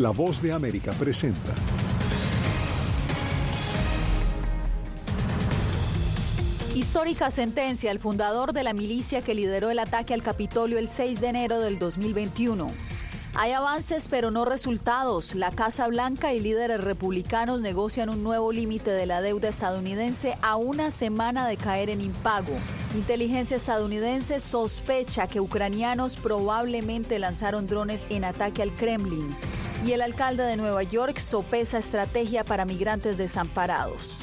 La voz de América presenta. Histórica sentencia. El fundador de la milicia que lideró el ataque al Capitolio el 6 de enero del 2021. Hay avances pero no resultados. La Casa Blanca y líderes republicanos negocian un nuevo límite de la deuda estadounidense a una semana de caer en impago. Inteligencia estadounidense sospecha que ucranianos probablemente lanzaron drones en ataque al Kremlin. Y el alcalde de Nueva York sopesa estrategia para migrantes desamparados.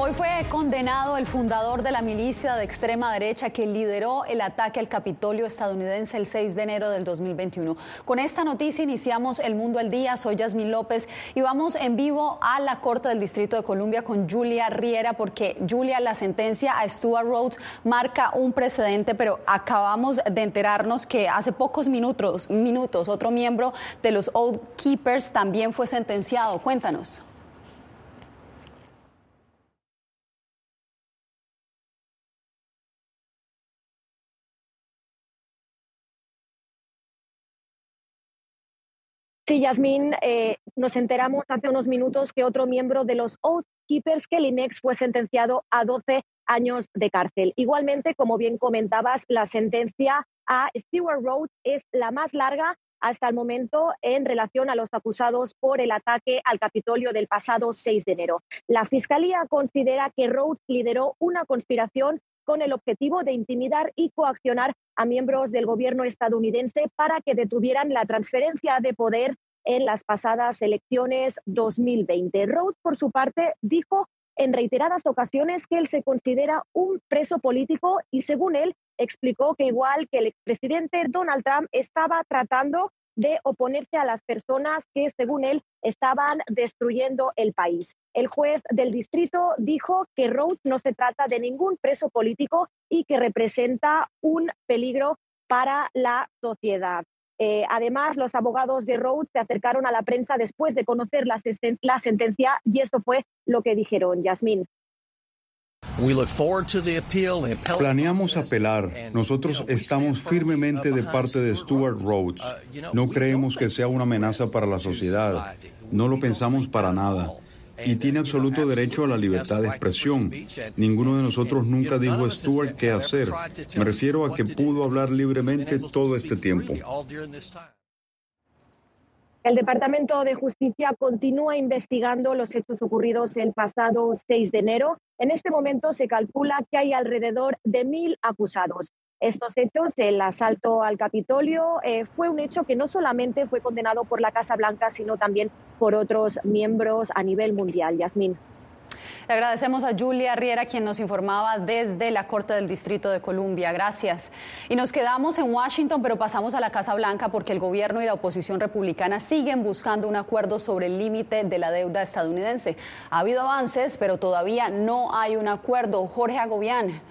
Hoy fue condenado el fundador de la milicia de extrema derecha que lideró el ataque al Capitolio estadounidense el 6 de enero del 2021. Con esta noticia iniciamos El Mundo al Día. Soy Yasmín López y vamos en vivo a la Corte del Distrito de Columbia con Julia Riera porque Julia, la sentencia a Stuart Rhodes marca un precedente, pero acabamos de enterarnos que hace pocos minutos, minutos otro miembro de los Oath Keepers también fue sentenciado. Cuéntanos. Sí, Yasmín, eh, nos enteramos hace unos minutos que otro miembro de los Oath Keepers, Kelly Nex, fue sentenciado a 12 años de cárcel. Igualmente, como bien comentabas, la sentencia a Stewart Rhodes es la más larga hasta el momento en relación a los acusados por el ataque al Capitolio del pasado 6 de enero. La Fiscalía considera que Rhodes lideró una conspiración con el objetivo de intimidar y coaccionar a miembros del gobierno estadounidense para que detuvieran la transferencia de poder en las pasadas elecciones 2020. Rhodes, por su parte, dijo en reiteradas ocasiones que él se considera un preso político y, según él, explicó que igual que el expresidente Donald Trump estaba tratando de oponerse a las personas que, según él, estaban destruyendo el país. El juez del distrito dijo que Rhodes no se trata de ningún preso político y que representa un peligro para la sociedad. Eh, además, los abogados de Rhodes se acercaron a la prensa después de conocer la, la sentencia y eso fue lo que dijeron, Yasmín. Planeamos apelar. Nosotros estamos firmemente de parte de Stuart Rhodes. No creemos que sea una amenaza para la sociedad. No lo pensamos para nada. Y tiene absoluto derecho a la libertad de expresión. Ninguno de nosotros nunca dijo a Stuart qué hacer. Me refiero a que pudo hablar libremente todo este tiempo. El Departamento de Justicia continúa investigando los hechos ocurridos el pasado 6 de enero. En este momento se calcula que hay alrededor de mil acusados. Estos hechos, el asalto al Capitolio, eh, fue un hecho que no solamente fue condenado por la Casa Blanca, sino también por otros miembros a nivel mundial. Yasmín. Le agradecemos a Julia Riera, quien nos informaba desde la Corte del Distrito de Columbia. Gracias. Y nos quedamos en Washington, pero pasamos a la Casa Blanca porque el gobierno y la oposición republicana siguen buscando un acuerdo sobre el límite de la deuda estadounidense. Ha habido avances, pero todavía no hay un acuerdo. Jorge Agobián,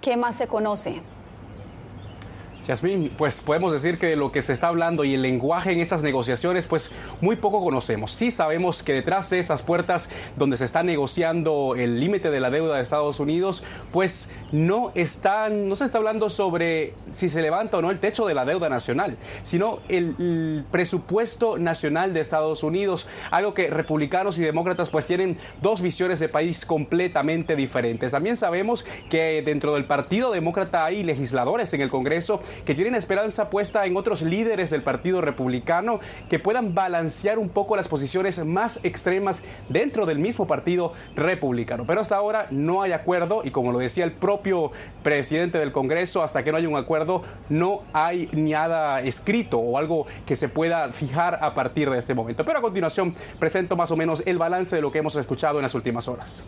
¿qué más se conoce? Yasmín, pues podemos decir que de lo que se está hablando y el lenguaje en esas negociaciones, pues muy poco conocemos. Sí sabemos que detrás de esas puertas donde se está negociando el límite de la deuda de Estados Unidos, pues no están, no se está hablando sobre si se levanta o no el techo de la deuda nacional, sino el, el presupuesto nacional de Estados Unidos, algo que republicanos y demócratas pues tienen dos visiones de país completamente diferentes. También sabemos que dentro del Partido Demócrata hay legisladores en el Congreso que tienen esperanza puesta en otros líderes del Partido Republicano que puedan balancear un poco las posiciones más extremas dentro del mismo Partido Republicano. Pero hasta ahora no hay acuerdo y como lo decía el propio presidente del Congreso, hasta que no haya un acuerdo no hay nada escrito o algo que se pueda fijar a partir de este momento. Pero a continuación presento más o menos el balance de lo que hemos escuchado en las últimas horas.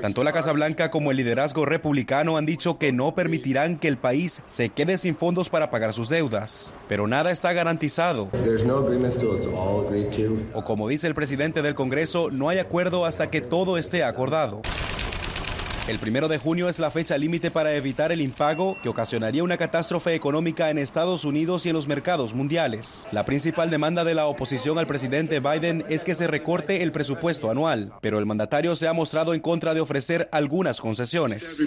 Tanto la Casa Blanca como el liderazgo republicano han dicho que no permitirán que el país se quede sin fondos para pagar sus deudas, pero nada está garantizado. O como dice el presidente del Congreso, no hay acuerdo hasta que todo esté acordado. El primero de junio es la fecha límite para evitar el impago que ocasionaría una catástrofe económica en Estados Unidos y en los mercados mundiales. La principal demanda de la oposición al presidente Biden es que se recorte el presupuesto anual, pero el mandatario se ha mostrado en contra de ofrecer algunas concesiones.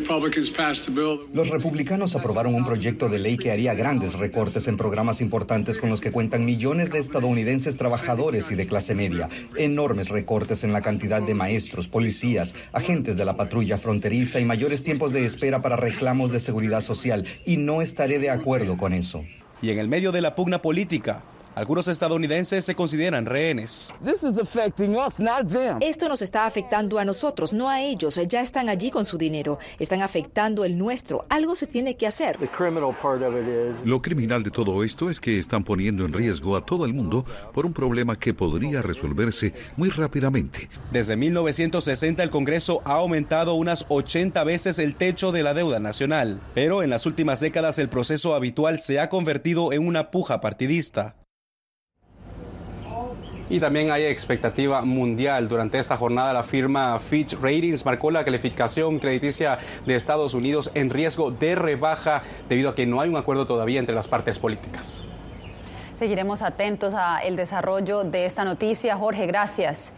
Los republicanos aprobaron un proyecto de ley que haría grandes recortes en programas importantes con los que cuentan millones de estadounidenses trabajadores y de clase media, enormes recortes en la cantidad de maestros, policías, agentes de la patrulla fronteriza y mayores tiempos de espera para reclamos de seguridad social, y no estaré de acuerdo con eso. Y en el medio de la pugna política, algunos estadounidenses se consideran rehenes. Esto nos está afectando a nosotros, no a ellos. Ya están allí con su dinero. Están afectando el nuestro. Algo se tiene que hacer. Lo criminal de todo esto es que están poniendo en riesgo a todo el mundo por un problema que podría resolverse muy rápidamente. Desde 1960 el Congreso ha aumentado unas 80 veces el techo de la deuda nacional, pero en las últimas décadas el proceso habitual se ha convertido en una puja partidista. Y también hay expectativa mundial. Durante esta jornada la firma Fitch Ratings marcó la calificación crediticia de Estados Unidos en riesgo de rebaja debido a que no hay un acuerdo todavía entre las partes políticas. Seguiremos atentos al desarrollo de esta noticia. Jorge, gracias.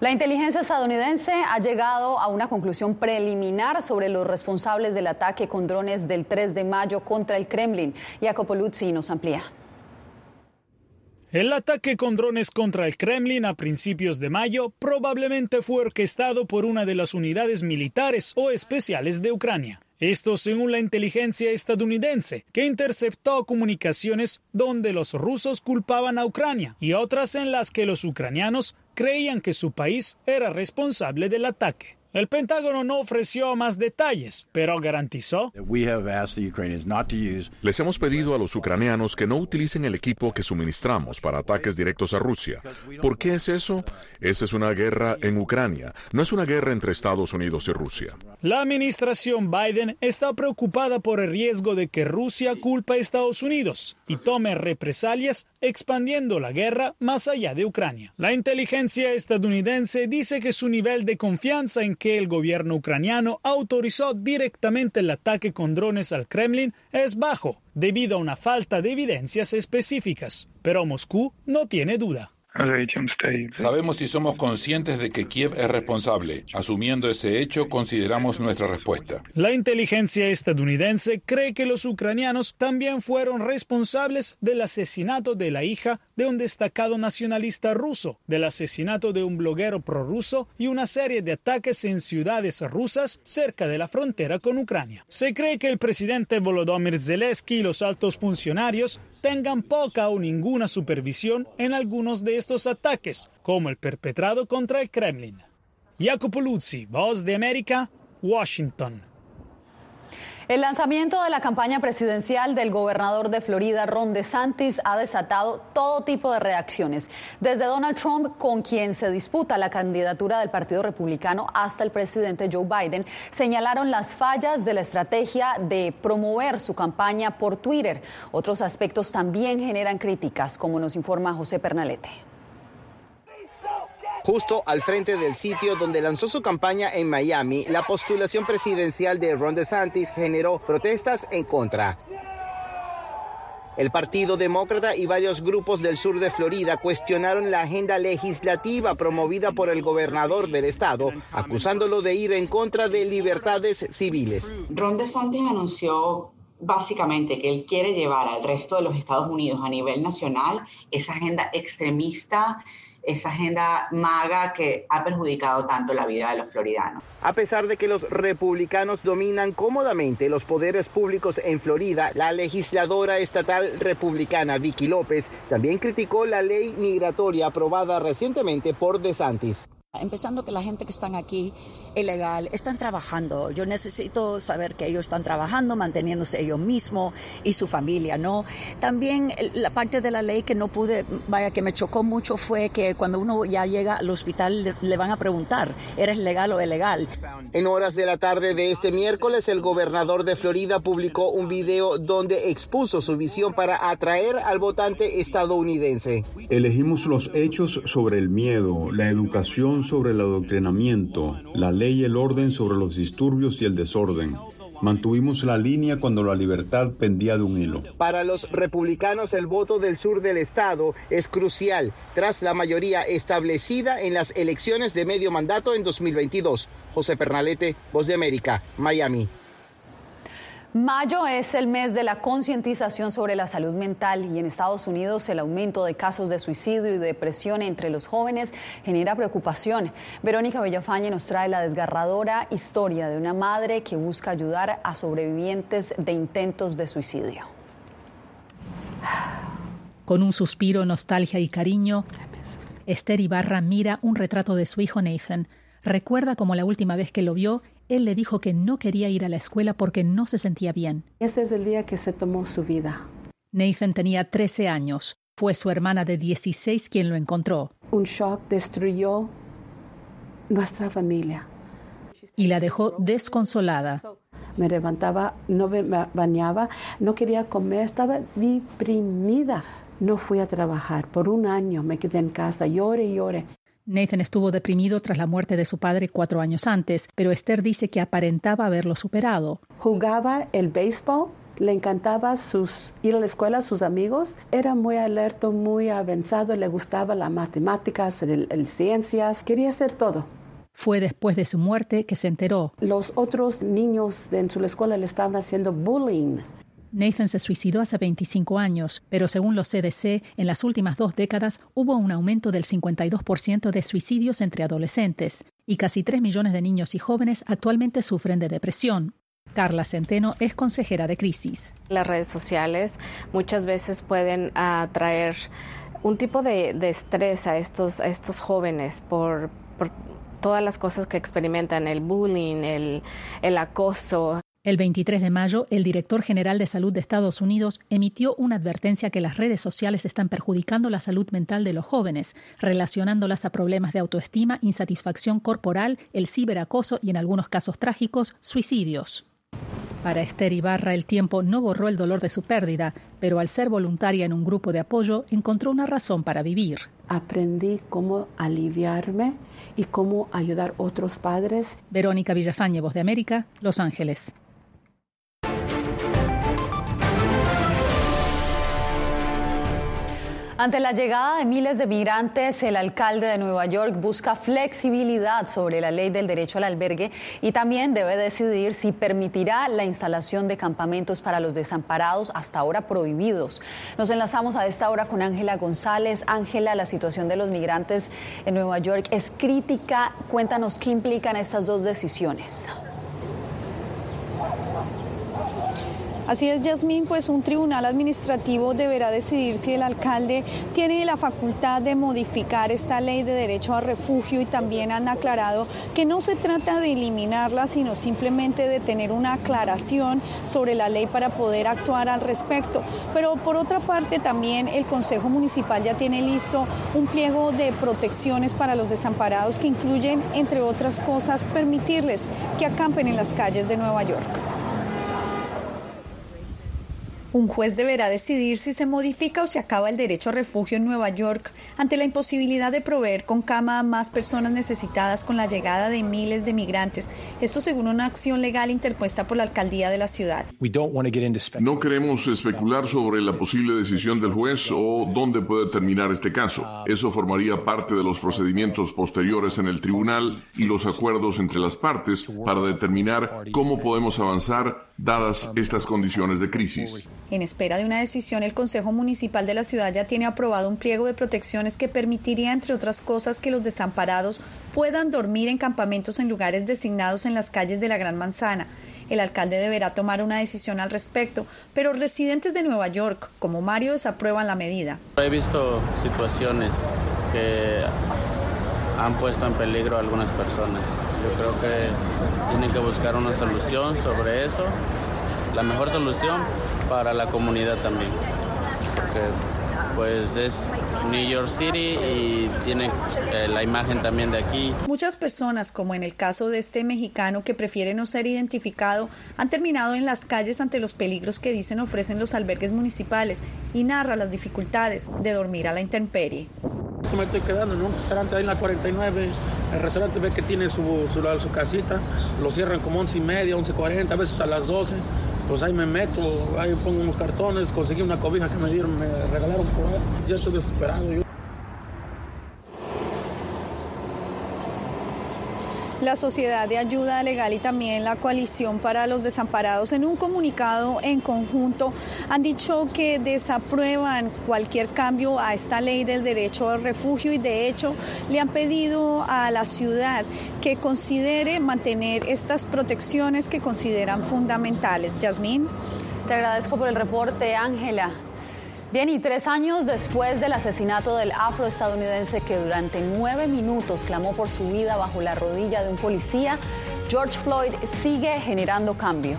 La inteligencia estadounidense ha llegado a una conclusión preliminar sobre los responsables del ataque con drones del 3 de mayo contra el Kremlin. Jacopo Luzzi nos amplía. El ataque con drones contra el Kremlin a principios de mayo probablemente fue orquestado por una de las unidades militares o especiales de Ucrania. Esto según la inteligencia estadounidense, que interceptó comunicaciones donde los rusos culpaban a Ucrania y otras en las que los ucranianos creían que su país era responsable del ataque. El Pentágono no ofreció más detalles, pero garantizó. Les hemos pedido a los ucranianos que no utilicen el equipo que suministramos para ataques directos a Rusia. ¿Por qué es eso? Esa es una guerra en Ucrania, no es una guerra entre Estados Unidos y Rusia. La administración Biden está preocupada por el riesgo de que Rusia culpe a Estados Unidos y tome represalias expandiendo la guerra más allá de Ucrania. La inteligencia estadounidense dice que su nivel de confianza en que el gobierno ucraniano autorizó directamente el ataque con drones al Kremlin es bajo, debido a una falta de evidencias específicas. Pero Moscú no tiene duda. Sabemos y somos conscientes de que Kiev es responsable. Asumiendo ese hecho, consideramos nuestra respuesta. La inteligencia estadounidense cree que los ucranianos también fueron responsables del asesinato de la hija de un destacado nacionalista ruso, del asesinato de un bloguero prorruso y una serie de ataques en ciudades rusas cerca de la frontera con Ucrania. Se cree que el presidente Volodymyr Zelensky y los altos funcionarios tengan poca o ninguna supervisión en algunos de estos ataques, como el perpetrado contra el Kremlin. Jacopo Luzzi, Voz de América, Washington. El lanzamiento de la campaña presidencial del gobernador de Florida, Ron DeSantis, ha desatado todo tipo de reacciones, desde Donald Trump, con quien se disputa la candidatura del Partido Republicano, hasta el presidente Joe Biden, señalaron las fallas de la estrategia de promover su campaña por Twitter. Otros aspectos también generan críticas, como nos informa José Pernalete justo al frente del sitio donde lanzó su campaña en Miami, la postulación presidencial de Ron DeSantis generó protestas en contra. El Partido Demócrata y varios grupos del sur de Florida cuestionaron la agenda legislativa promovida por el gobernador del estado, acusándolo de ir en contra de libertades civiles. Ron DeSantis anunció básicamente que él quiere llevar al resto de los Estados Unidos a nivel nacional esa agenda extremista esa agenda maga que ha perjudicado tanto la vida de los floridanos. A pesar de que los republicanos dominan cómodamente los poderes públicos en Florida, la legisladora estatal republicana Vicky López también criticó la ley migratoria aprobada recientemente por DeSantis. Empezando que la gente que están aquí ilegal están trabajando. Yo necesito saber que ellos están trabajando, manteniéndose ellos mismos y su familia, ¿no? También la parte de la ley que no pude, vaya, que me chocó mucho fue que cuando uno ya llega al hospital le, van a preguntar, ¿eres legal o ilegal? En horas de la tarde de este miércoles, el gobernador de Florida publicó un video donde expuso su visión para atraer al votante estadounidense. Elegimos los hechos sobre el miedo, la educación sobre el adoctrinamiento, la ley y el orden sobre los disturbios y el desorden. Mantuvimos la línea cuando la libertad pendía de un hilo. Para los republicanos el voto del sur del estado es crucial tras la mayoría establecida en las elecciones de medio mandato en 2022. José Pernalete, Voz de América, Miami. Mayo es el mes de la concientización sobre la salud mental y en Estados Unidos el aumento de casos de suicidio y depresión entre los jóvenes genera preocupación. Verónica Villafañe nos trae la desgarradora historia de una madre que busca ayudar a sobrevivientes de intentos de suicidio. Con un suspiro, nostalgia y cariño, Esther Ibarra mira un retrato de su hijo Nathan. Recuerda como la última vez que lo vio él le dijo que no quería ir a la escuela porque no se sentía bien. Ese es el día que se tomó su vida. Nathan tenía 13 años. Fue su hermana de 16 quien lo encontró. Un shock destruyó nuestra familia. Y la dejó desconsolada. Me levantaba, no me bañaba, no quería comer, estaba deprimida. No fui a trabajar. Por un año me quedé en casa, llore y llore. Nathan estuvo deprimido tras la muerte de su padre cuatro años antes, pero Esther dice que aparentaba haberlo superado. Jugaba el béisbol, le encantaba sus, ir a la escuela sus amigos. Era muy alerta, muy avanzado, le gustaba las matemáticas, el, ciencias, quería hacer todo. Fue después de su muerte que se enteró. Los otros niños en su escuela le estaban haciendo bullying. Nathan se suicidó hace 25 años, pero según los CDC, en las últimas dos décadas hubo un aumento del 52% de suicidios entre adolescentes y casi 3 millones de niños y jóvenes actualmente sufren de depresión. Carla Centeno es consejera de crisis. Las redes sociales muchas veces pueden atraer un tipo de, estrés a estos, estos jóvenes por, todas las cosas que experimentan, el bullying, el, el acoso. El 23 de mayo, el director general de salud de Estados Unidos emitió una advertencia que las redes sociales están perjudicando la salud mental de los jóvenes, relacionándolas a problemas de autoestima, insatisfacción corporal, el ciberacoso y en algunos casos trágicos, suicidios. Para Esther Ibarra el tiempo no borró el dolor de su pérdida, pero al ser voluntaria en un grupo de apoyo encontró una razón para vivir. Aprendí cómo aliviarme y cómo ayudar a otros padres. Verónica Villafañe, Voz de América, Los Ángeles. Ante la llegada de miles de migrantes, el alcalde de Nueva York busca flexibilidad sobre la ley del derecho al albergue y también debe decidir si permitirá la instalación de campamentos para los desamparados hasta ahora prohibidos. Nos enlazamos a esta hora con Ángela González. Ángela, la situación de los migrantes en Nueva York es crítica. Cuéntanos qué implican estas dos decisiones. Así es, Yasmín, pues un tribunal administrativo deberá decidir si el alcalde tiene la facultad de modificar esta ley de derecho a refugio y también han aclarado que no se trata de eliminarla, sino simplemente de tener una aclaración sobre la ley para poder actuar al respecto. Pero por otra parte, también el Consejo Municipal ya tiene listo un pliego de protecciones para los desamparados que incluyen, entre otras cosas, permitirles que acampen en las calles de Nueva York. Un juez deberá decidir si se modifica o se acaba el derecho a refugio en Nueva York ante la imposibilidad de proveer con cama a más personas necesitadas con la llegada de miles de migrantes. Esto según una acción legal interpuesta por la alcaldía de la ciudad. No queremos especular sobre la posible decisión del juez o dónde puede terminar este caso. Eso formaría parte de los procedimientos posteriores en el tribunal y los acuerdos entre las partes para determinar cómo podemos avanzar dadas estas condiciones de crisis. En espera de una decisión, el Consejo Municipal de la ciudad ya tiene aprobado un pliego de protecciones que permitiría, entre otras cosas, que los desamparados puedan dormir en campamentos en lugares designados en las calles de la Gran Manzana. El alcalde deberá tomar una decisión al respecto, pero residentes de Nueva York, como Mario, desaprueban la medida. He visto situaciones que han puesto en peligro a algunas personas. Yo creo que tienen que buscar una solución sobre eso. La mejor solución para la comunidad también. Porque pues es New York City y tiene eh, la imagen también de aquí. Muchas personas, como en el caso de este mexicano que prefiere no ser identificado, han terminado en las calles ante los peligros que dicen ofrecen los albergues municipales y narra las dificultades de dormir a la intemperie. Me estoy quedando en un restaurante ahí en la 49. El restaurante ve que tiene su, su, su casita, lo cierran como 11 y media, 11.40, a veces hasta las 12 pues ahí me meto, ahí pongo unos cartones, conseguí una cobija que me dieron, me regalaron por ahí. Ya estoy desesperado. Yo. La Sociedad de Ayuda Legal y también la Coalición para los Desamparados en un comunicado en conjunto han dicho que desaprueban cualquier cambio a esta ley del derecho al refugio y de hecho le han pedido a la ciudad que considere mantener estas protecciones que consideran fundamentales. Yasmín. Te agradezco por el reporte, Ángela. Bien, y tres años después del asesinato del afroestadounidense que durante nueve minutos clamó por su vida bajo la rodilla de un policía, George Floyd sigue generando cambio.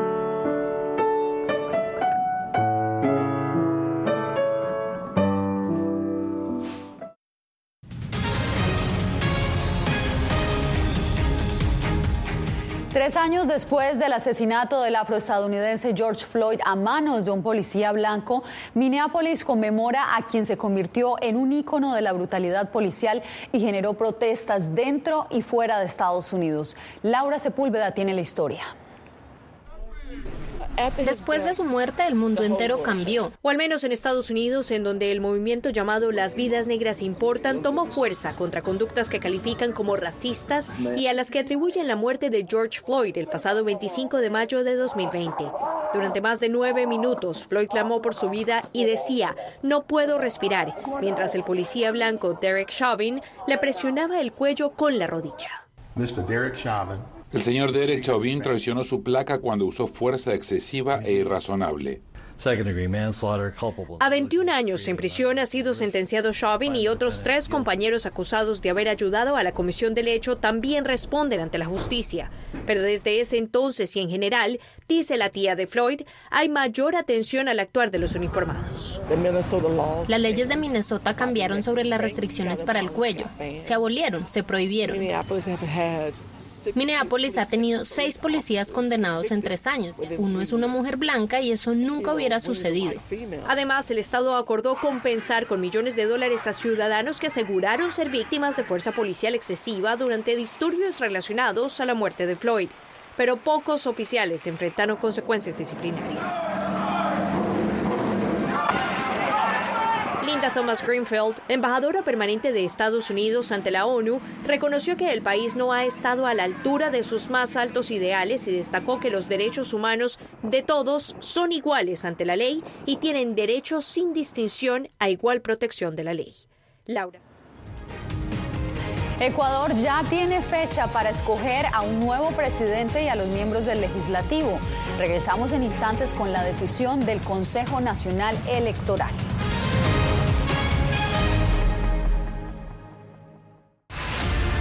Tres años después del asesinato del afroestadounidense George Floyd a manos de un policía blanco, Minneapolis conmemora a quien se convirtió en un ícono de la brutalidad policial y generó protestas dentro y fuera de Estados Unidos. Laura Sepúlveda tiene la historia. Después de su muerte, el mundo entero cambió. O al menos en Estados Unidos, en donde el movimiento llamado Las vidas negras importan tomó fuerza contra conductas que califican como racistas y a las que atribuyen la muerte de George Floyd el pasado 25 de mayo de 2020. Durante más de nueve minutos, Floyd clamó por su vida y decía, no puedo respirar, mientras el policía blanco Derek Chauvin le presionaba el cuello con la rodilla. Mr. Derek Chauvin el señor Derek Chauvin traicionó su placa cuando usó fuerza excesiva e irrazonable. A 21 años en prisión ha sido sentenciado Chauvin y otros tres compañeros acusados de haber ayudado a la comisión del hecho también responden ante la justicia. Pero desde ese entonces y en general, dice la tía de Floyd, hay mayor atención al actuar de los uniformados. Las leyes de Minnesota cambiaron sobre las restricciones para el cuello. Se abolieron, se prohibieron. Minneapolis ha tenido seis policías condenados en tres años. Uno es una mujer blanca y eso nunca hubiera sucedido. Además, el Estado acordó compensar con millones de dólares a ciudadanos que aseguraron ser víctimas de fuerza policial excesiva durante disturbios relacionados a la muerte de Floyd. Pero pocos oficiales enfrentaron consecuencias disciplinarias. Linda Thomas Greenfield, embajadora permanente de Estados Unidos ante la ONU, reconoció que el país no ha estado a la altura de sus más altos ideales y destacó que los derechos humanos de todos son iguales ante la ley y tienen derecho sin distinción a igual protección de la ley. Laura. Ecuador ya tiene fecha para escoger a un nuevo presidente y a los miembros del legislativo. Regresamos en instantes con la decisión del Consejo Nacional Electoral.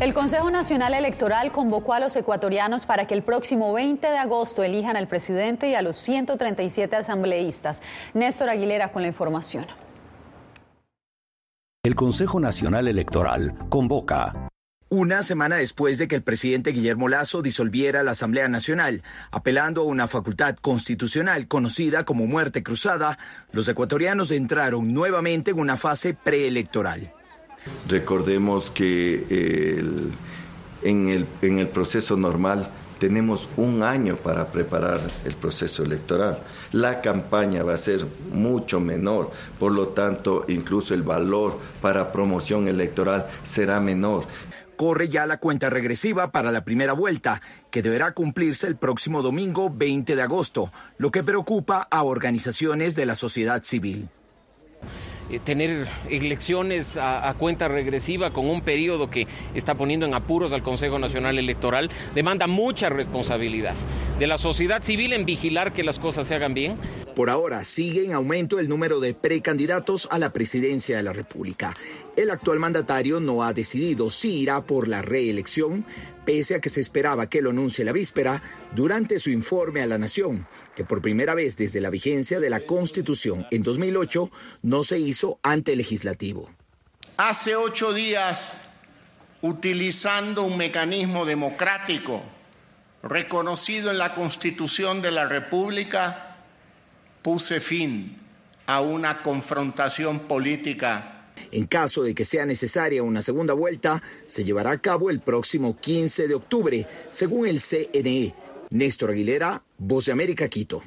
El Consejo Nacional Electoral convocó a los ecuatorianos para que el próximo 20 de agosto elijan al presidente y a los 137 asambleístas. Néstor Aguilera con la información. El Consejo Nacional Electoral convoca una semana después de que el presidente Guillermo Lazo disolviera la Asamblea Nacional, apelando a una facultad constitucional conocida como muerte cruzada, los ecuatorianos entraron nuevamente en una fase preelectoral. Recordemos que en, el, en el proceso normal tenemos un año para preparar el proceso electoral. La campaña va a ser mucho menor, por lo tanto, incluso el valor para promoción electoral será menor. Corre ya la cuenta regresiva para la primera vuelta, que deberá cumplirse el próximo domingo 20 de agosto, lo que preocupa a organizaciones de la sociedad civil. Eh, tener elecciones a, cuenta regresiva con un periodo que está poniendo en apuros al Consejo Nacional Electoral demanda mucha responsabilidad de la sociedad civil en vigilar que las cosas se hagan bien. Por ahora sigue en aumento el número de precandidatos a la presidencia de la República. El actual mandatario no ha decidido si irá por la reelección, pese a que se esperaba que lo anuncie la víspera durante su informe a la Nación, que por primera vez desde la vigencia de la Constitución en 2008 no se hizo ante el legislativo. Hace ocho días, utilizando un mecanismo democrático reconocido en la Constitución de la República, puse fin a una confrontación política en caso de que sea necesaria una segunda vuelta, se llevará a cabo el próximo 15 de octubre, según el CNE. Néstor Aguilera, Voz de América, Quito.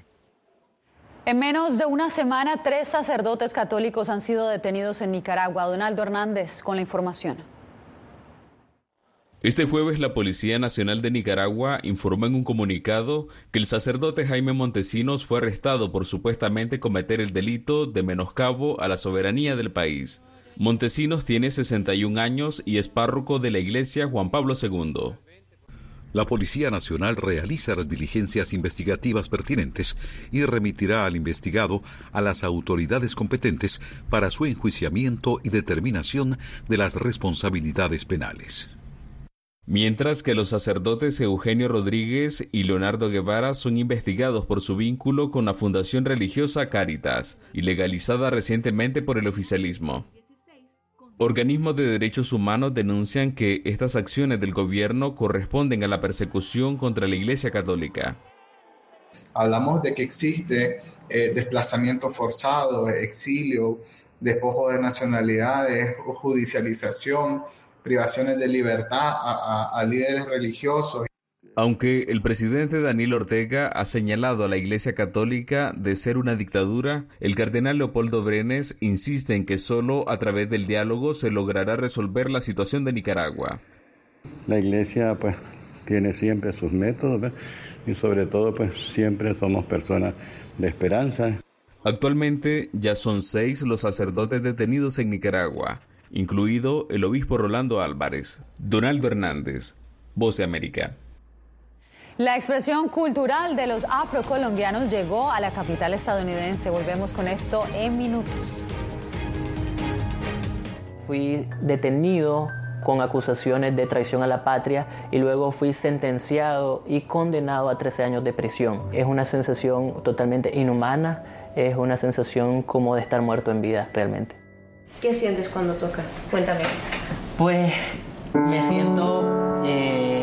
En menos de una semana, tres sacerdotes católicos han sido detenidos en Nicaragua. Donaldo Hernández con la información. Este jueves la Policía Nacional de Nicaragua informó en un comunicado que el sacerdote Jaime Montesinos fue arrestado por supuestamente cometer el delito de menoscabo a la soberanía del país. Montesinos tiene 61 años y es párroco de la iglesia Juan Pablo II. La Policía Nacional realiza las diligencias investigativas pertinentes y remitirá al investigado a las autoridades competentes para su enjuiciamiento y determinación de las responsabilidades penales. Mientras que los sacerdotes Eugenio Rodríguez y Leonardo Guevara son investigados por su vínculo con la Fundación Religiosa Caritas, ilegalizada recientemente por el oficialismo. Organismos de derechos humanos denuncian que estas acciones del gobierno corresponden a la persecución contra la Iglesia Católica. Hablamos de que existe eh, desplazamiento forzado, exilio, despojo de nacionalidades, judicialización, privaciones de libertad a líderes religiosos. Aunque el presidente Daniel Ortega ha señalado a la Iglesia Católica de ser una dictadura, el cardenal Leopoldo Brenes insiste en que solo a través del diálogo se logrará resolver la situación de Nicaragua. La Iglesia pues tiene siempre sus métodos y sobre todo pues siempre somos personas de esperanza. Actualmente ya son seis los sacerdotes detenidos en Nicaragua, incluido el obispo Rolando Álvarez. Donaldo Hernández, Voz de América. La expresión cultural de los afrocolombianos llegó a la capital estadounidense. Volvemos con esto en minutos. Fui detenido con acusaciones de traición a la patria y luego fui sentenciado y condenado a 13 años de prisión. Es una sensación totalmente inhumana, es una sensación como de estar muerto en vida realmente. ¿Qué sientes cuando tocas? Cuéntame. Pues me siento... Eh,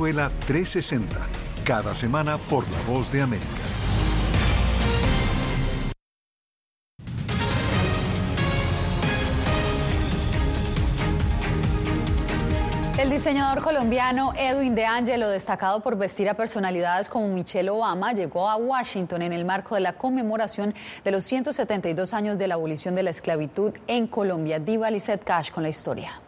Venezuela 360, cada semana por La Voz de América. El diseñador colombiano Edwin De Angelo, destacado por vestir a personalidades como Michelle Obama, llegó a Washington en el marco de la conmemoración de los 172 años de la abolición de la esclavitud en Colombia. Diva Lizette Cash con la historia.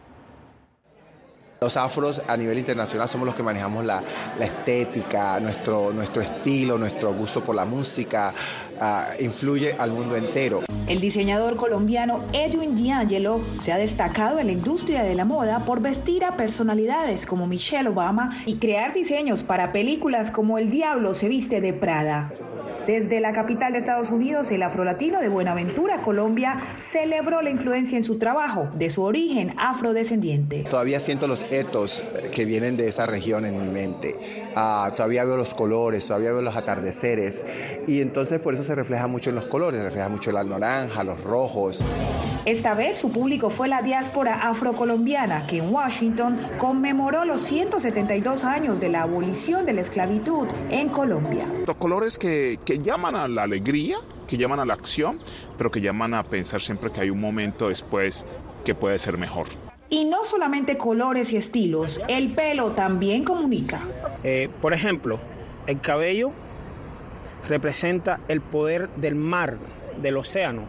Los afros a nivel internacional somos los que manejamos la, estética, nuestro, estilo, nuestro gusto por la música, ah, influye al mundo entero. El diseñador colombiano Edwin D'Angelo se ha destacado en la industria de la moda por vestir a personalidades como Michelle Obama y crear diseños para películas como El Diablo se viste de Prada. Desde la capital de Estados Unidos, el afrolatino de Buenaventura, Colombia, celebró la influencia en su trabajo de su origen afrodescendiente. Todavía siento los etos que vienen de esa región en mi mente. Ah, todavía veo los colores, todavía veo los atardeceres. Y entonces por eso se refleja mucho en los colores, refleja mucho la naranja, los rojos. Esta vez su público fue la diáspora afrocolombiana que en Washington conmemoró los 172 años de la abolición de la esclavitud en Colombia. Los colores que que llaman a la alegría, que llaman a la acción, pero que llaman a pensar siempre que hay un momento después que puede ser mejor. Y no solamente colores y estilos, el pelo también comunica. Eh, por ejemplo, el cabello representa el poder del mar, del océano.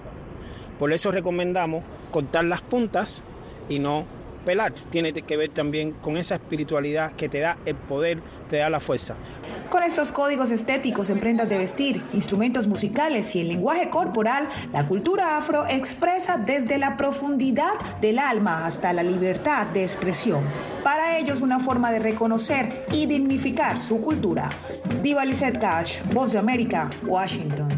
Por eso recomendamos cortar las puntas y no pelar tiene que ver también con esa espiritualidad que te da el poder, te da la fuerza. Con estos códigos estéticos en prendas de vestir, instrumentos musicales y el lenguaje corporal, la cultura afro expresa desde la profundidad del alma hasta la libertad de expresión. Para ellos una forma de reconocer y dignificar su cultura. Diva Lizette Cash, Voz de América, Washington.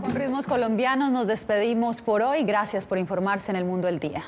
Con ritmos colombianos nos despedimos por hoy. Gracias por informarse en el mundo del día.